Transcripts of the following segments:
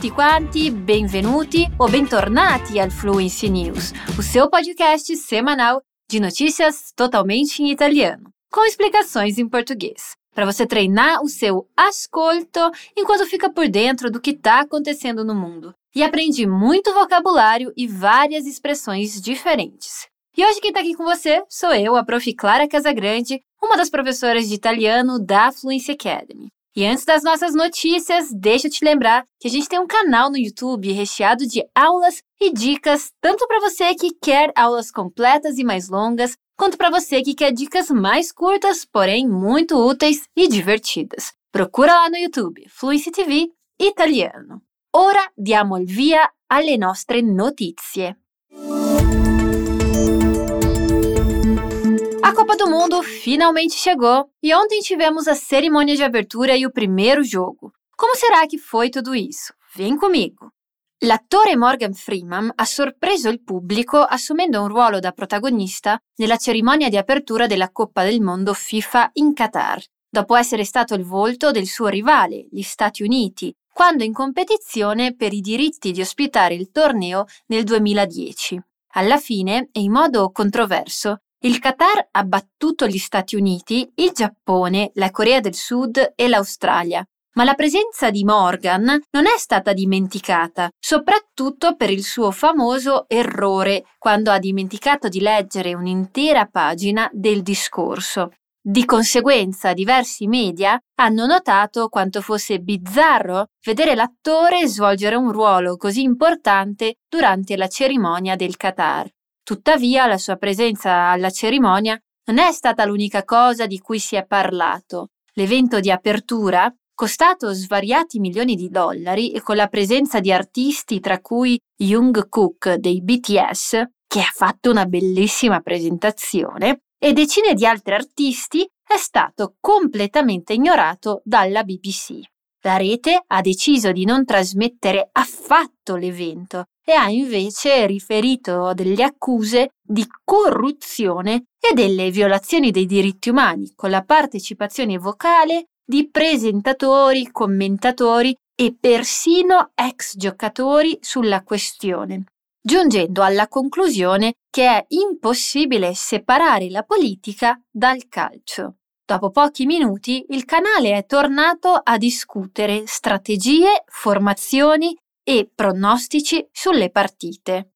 tutti quanti, benvenuti ou bentornati al Fluency News, o seu podcast semanal de notícias totalmente em italiano, com explicações em português, para você treinar o seu ascolto enquanto fica por dentro do que está acontecendo no mundo. E aprendi muito vocabulário e várias expressões diferentes. E hoje quem está aqui com você sou eu, a prof. Clara Casagrande, uma das professoras de italiano da Fluency Academy. E antes das nossas notícias, deixa eu te lembrar que a gente tem um canal no YouTube recheado de aulas e dicas, tanto para você que quer aulas completas e mais longas, quanto para você que quer dicas mais curtas, porém muito úteis e divertidas. Procura lá no YouTube, Fluency TV Italiano. Ora diamo il via alle nostre notizie. Do Mundo finalmente chegou e ontem tivemos a cerimônia de abertura e o primeiro jogo. Como será que foi tudo isso? Vem comigo! L'attore Morgan Freeman ha sorpreso il pubblico assumendo un ruolo da protagonista nella cerimonia di apertura della Coppa del Mondo FIFA in Qatar, dopo essere stato il volto del suo rivale, gli Stati Uniti, quando in competizione per i diritti di ospitare il torneo nel 2010. Alla fine, e in modo controverso, il Qatar ha battuto gli Stati Uniti, il Giappone, la Corea del Sud e l'Australia. Ma la presenza di Morgan non è stata dimenticata, soprattutto per il suo famoso errore quando ha dimenticato di leggere un'intera pagina del discorso. Di conseguenza, diversi media hanno notato quanto fosse bizzarro vedere l'attore svolgere un ruolo così importante durante la cerimonia del Qatar. Tuttavia, la sua presenza alla cerimonia non è stata l'unica cosa di cui si è parlato. L'evento di apertura, costato svariati milioni di dollari e con la presenza di artisti tra cui Jung Kook dei BTS, che ha fatto una bellissima presentazione, e decine di altri artisti, è stato completamente ignorato dalla BBC. La rete ha deciso di non trasmettere affatto l'evento e ha invece riferito delle accuse di corruzione e delle violazioni dei diritti umani con la partecipazione vocale di presentatori, commentatori e persino ex giocatori sulla questione, giungendo alla conclusione che è impossibile separare la politica dal calcio. Dopo pochi minuti il canale è tornato a discutere strategie, formazioni e pronostici sulle partite.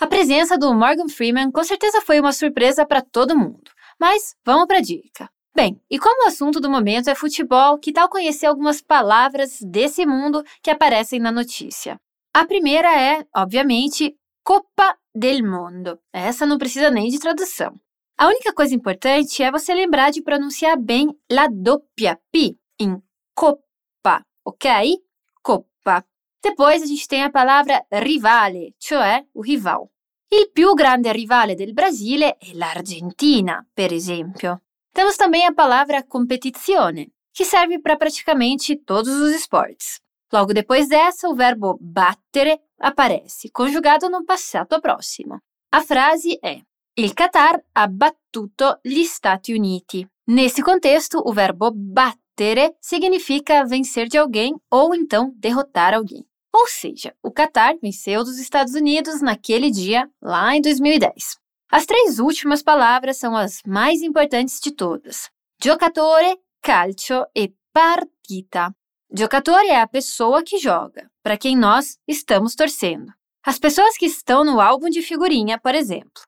A presença do Morgan Freeman com certeza foi uma surpresa para todo mundo, mas vamos para a dica. Bem, e como o assunto do momento é futebol, que tal conhecer algumas palavras desse mundo que aparecem na notícia? A primeira é, obviamente, Copa del Mundo. Essa não precisa nem de tradução. A única coisa importante é você lembrar de pronunciar bem la doppia P em Copa, ok? Coppa. Depois a gente tem a palavra rivale, cioè o rival. Il più grande rivale del Brasile è l'Argentina, per esempio. Temos também a palavra competizione, que serve para praticamente todos os esportes. Logo depois dessa, o verbo battere aparece, conjugado no passato prossimo. A frase é: Il Qatar ha battuto gli Stati Uniti. Nesse contexto, o verbo battere significa vencer de alguém ou então derrotar alguém. Ou seja, o Qatar venceu dos Estados Unidos naquele dia, lá em 2010. As três últimas palavras são as mais importantes de todas: giocatore, calcio e partita. Giocatore é a pessoa que joga, para quem nós estamos torcendo. As pessoas que estão no álbum de figurinha, por exemplo.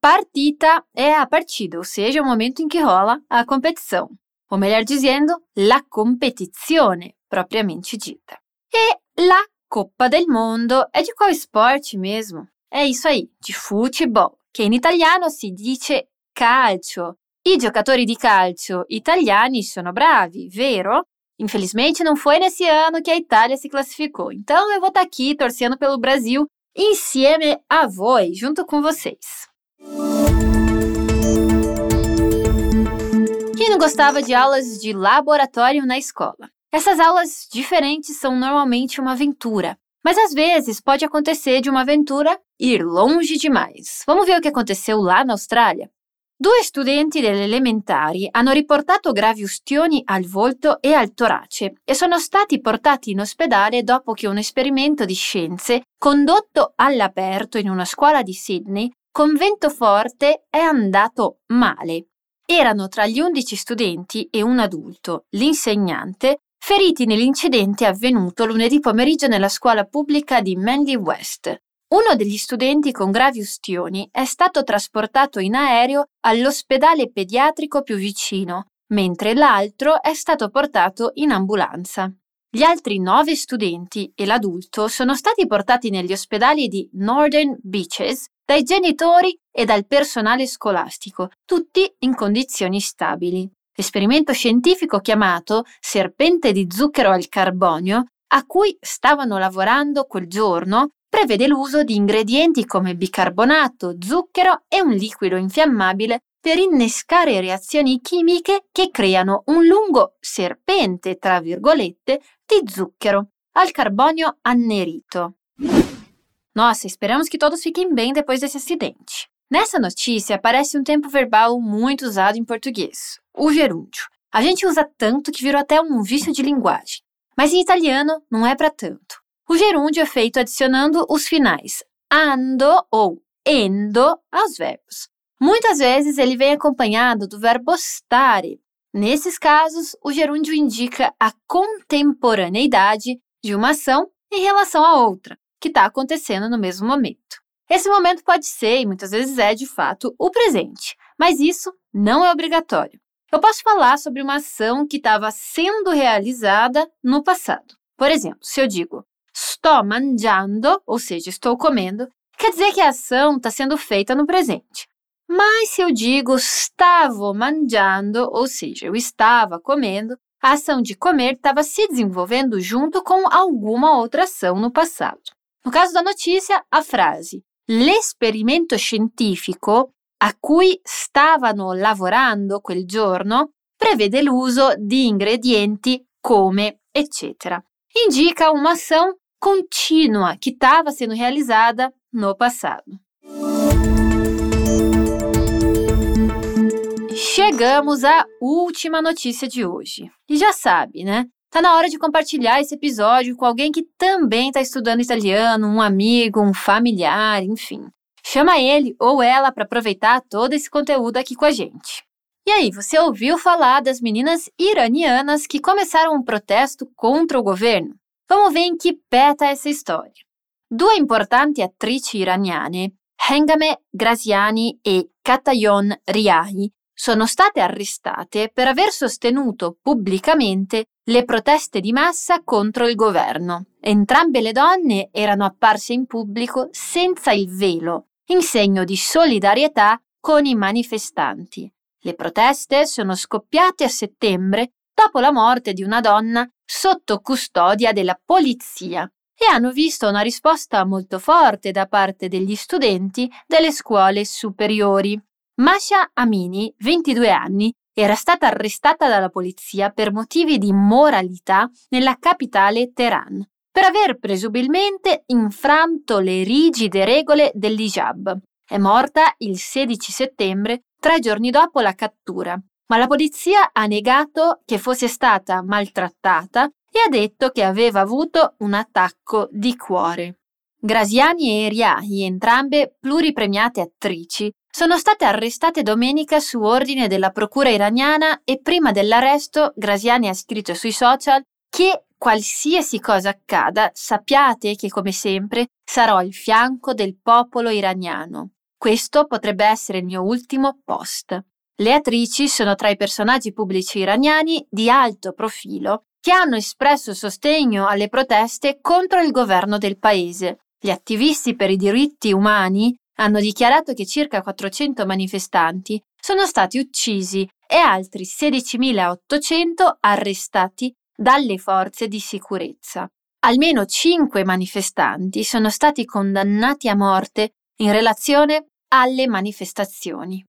Partita é a partida, ou seja, o momento em que rola a competição. Ou melhor dizendo, la competizione, propriamente dita. E la Coppa del Mondo é de qual esporte mesmo? É isso aí, de futebol, che in italiano si dice calcio. I giocatori di calcio italiani sono bravi, vero? Infelizmente não foi nesse ano que a Itália se classificou, então eu vou estar aqui torcendo pelo Brasil insieme a voi, junto com vocês. Não gostava de aulas de laboratório na escola? Essas aulas diferentes são normalmente uma aventura, mas às vezes pode acontecer de uma aventura ir longe demais. Vamos ver o que aconteceu lá na Austrália? Due studenti delle elementari hanno riportato gravi ustioni al volto e al torace e sono stati portati in ospedale dopo che un esperimento di scienze condotto all'aperto in una scuola di Sydney con vento forte è andato male. Erano tra gli 11 studenti e un adulto, l'insegnante, feriti nell'incidente avvenuto lunedì pomeriggio nella scuola pubblica di Manly West, uno degli studenti con gravi ustioni è stato trasportato in aereo all'ospedale pediatrico più vicino, mentre l'altro è stato portato in ambulanza. Gli altri nove studenti e l'adulto sono stati portati negli ospedali di Northern Beaches dai genitori e dal personale scolastico, tutti in condizioni stabili. L'esperimento scientifico chiamato serpente di zucchero al carbonio, a cui stavano lavorando quel giorno, prevede l'uso di ingredienti come bicarbonato, zucchero e un liquido infiammabile per innescare reazioni chimiche che creano un lungo serpente, tra virgolette, di zucchero al carbonio annerito. Nossa, esperamos que todos fiquem bem depois desse acidente. Nessa notícia aparece um tempo verbal muito usado em português, o gerúndio. A gente usa tanto que virou até um vício de linguagem. Mas em italiano não é para tanto. O gerúndio é feito adicionando os finais ando ou endo aos verbos. Muitas vezes ele vem acompanhado do verbo stare. Nesses casos, o gerúndio indica a contemporaneidade de uma ação em relação à outra, que está acontecendo no mesmo momento. Esse momento pode ser, e muitas vezes é de fato, o presente, mas isso não é obrigatório. Eu posso falar sobre uma ação que estava sendo realizada no passado. Por exemplo, se eu digo sto mangiando, ou seja, estou comendo, quer dizer que a ação está sendo feita no presente. Mas se eu digo stavo mangiando, ou seja, eu estava comendo, a ação de comer estava se desenvolvendo junto com alguma outra ação no passado. No caso da notícia, a frase L'esperimento scientifico a cui stavano lavorando quel giorno prevede l'uso di ingredienti come, eccetera. Indica uma ação contínua que estava sendo realizada no passado. Chegamos à última notícia de hoje. E já sabe, né? Tá na hora de compartilhar esse episódio com alguém que também está estudando italiano, um amigo, um familiar, enfim. Chama ele ou ela para aproveitar todo esse conteúdo aqui com a gente. E aí, você ouviu falar das meninas iranianas que começaram um protesto contra o governo? Vamos ver in che peta essa storia. Due importanti attrici iraniane, Hengame Graziani e Katayon Riahi, sono state arrestate per aver sostenuto pubblicamente le proteste di massa contro il governo. Entrambe le donne erano apparse in pubblico senza il velo, in segno di solidarietà con i manifestanti. Le proteste sono scoppiate a settembre dopo la morte di una donna sotto custodia della polizia e hanno visto una risposta molto forte da parte degli studenti delle scuole superiori. Masha Amini, 22 anni, era stata arrestata dalla polizia per motivi di moralità nella capitale Teheran, per aver presumibilmente infranto le rigide regole dell'hijab. È morta il 16 settembre, tre giorni dopo la cattura, ma la polizia ha negato che fosse stata maltrattata e ha detto che aveva avuto un attacco di cuore. Graziani e Riahi, entrambe pluripremiate attrici, sono state arrestate domenica su ordine della procura iraniana e prima dell'arresto Graziani ha scritto sui social che qualsiasi cosa accada, sappiate che come sempre sarò al fianco del popolo iraniano. Questo potrebbe essere il mio ultimo post. Le attrici sono tra i personaggi pubblici iraniani di alto profilo che hanno espresso sostegno alle proteste contro il governo del paese. Gli attivisti per i diritti umani hanno dichiarato che circa 400 manifestanti sono stati uccisi e altri 16.800 arrestati dalle forze di sicurezza. Almeno 5 manifestanti sono stati condannati a morte in relazione alle manifestazioni.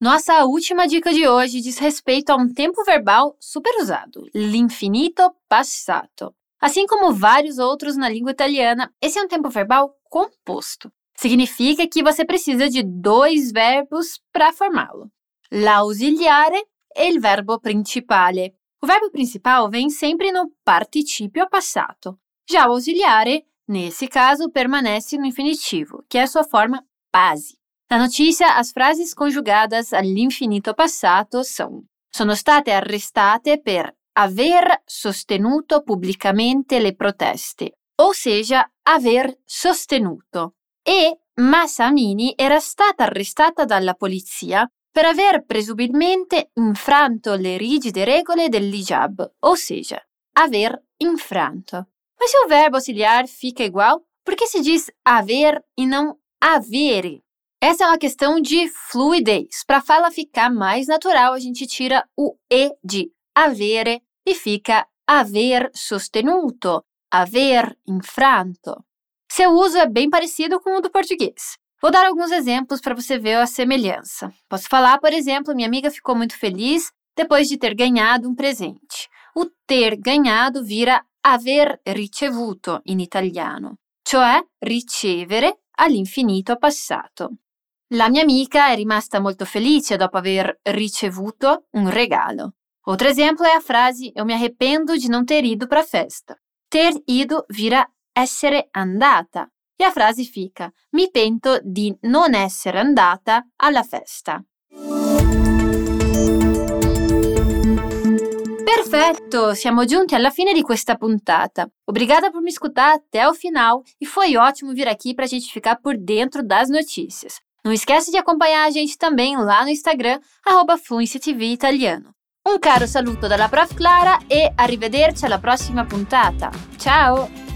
Nossa última dica de hoje diz respeito a um tempo verbal super usado, l'infinito passato. Assim como vários outros na língua italiana, esse é um tempo verbal composto. Significa que você precisa de dois verbos para formá-lo: l'ausiliare e il verbo principale. O verbo principal vem sempre no participio passato. Já o ausiliare, nesse caso, permanece no infinitivo, que é a sua forma base. Na notícia, as frases conjugadas all'infinito passato são: Sono state arrestate per aver sostenuto pubblicamente le proteste, ou seja, aver sostenuto. E Massamini era stata arrestata dalla polizia per aver presumibilmente infranto le rigide regole dell'hijab, ou seja, aver infranto. Mas se o verbo auxiliar fica igual, por que se diz haver e não avere? Essa é uma questão de fluidez. Para a fala ficar mais natural, a gente tira o E de avere e fica aver sostenuto, aver infranto. Seu uso é bem parecido com o do português. Vou dar alguns exemplos para você ver a semelhança. Posso falar, por exemplo, minha amiga ficou muito feliz depois de ter ganhado um presente. O ter ganhado vira aver ricevuto in italiano, cioè ricevere all'infinito passato. La mia amica è rimasta molto felice dopo aver ricevuto un regalo. Outro exemplo é a frase Eu me arrependo de não ter ido para a festa. Ter ido vira essere andata e a frase fica Mi pento di non essere andata alla festa. Perfetto, siamo giunti alla fine di questa puntata. Obrigada por me escutar até o final e foi ótimo vir aqui para a gente ficar por dentro das notícias. Não esquece de acompanhar a gente também lá no Instagram, arroba Italiano. Un caro saluto dalla Prof Clara e arrivederci alla prossima puntata. Ciao!